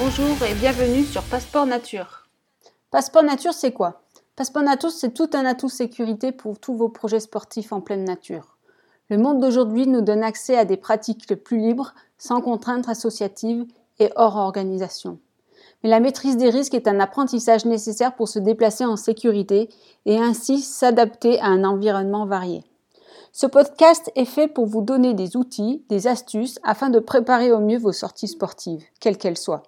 bonjour et bienvenue sur Passeport Nature. Passeport Nature, c'est quoi? Passeport Nature, c'est tout un atout sécurité pour tous vos projets sportifs en pleine nature. Le monde d'aujourd'hui nous donne accès à des pratiques plus libres, sans contraintes associatives et hors organisation. Mais la maîtrise des risques est un apprentissage nécessaire pour se déplacer en sécurité et ainsi s'adapter à un environnement varié. Ce podcast est fait pour vous donner des outils, des astuces afin de préparer au mieux vos sorties sportives, quelles qu'elles soient.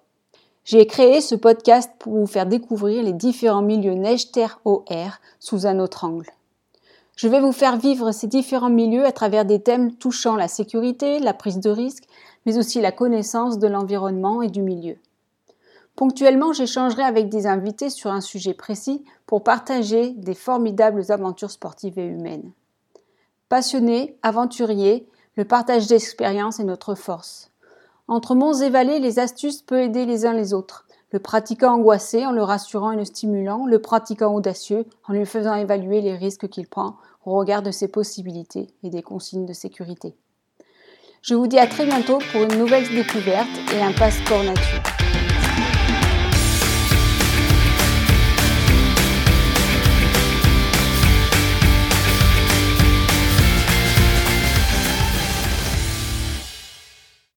J'ai créé ce podcast pour vous faire découvrir les différents milieux neige, terre, eau, air sous un autre angle. Je vais vous faire vivre ces différents milieux à travers des thèmes touchant la sécurité, la prise de risque, mais aussi la connaissance de l'environnement et du milieu. Ponctuellement, j'échangerai avec des invités sur un sujet précis pour partager des formidables aventures sportives et humaines. Passionnés, aventuriers, le partage d'expériences est notre force. Entre monts et vallées, les astuces peuvent aider les uns les autres. Le pratiquant angoissé en le rassurant et le stimulant, le pratiquant audacieux en lui faisant évaluer les risques qu'il prend au regard de ses possibilités et des consignes de sécurité. Je vous dis à très bientôt pour une nouvelle découverte et un passeport nature.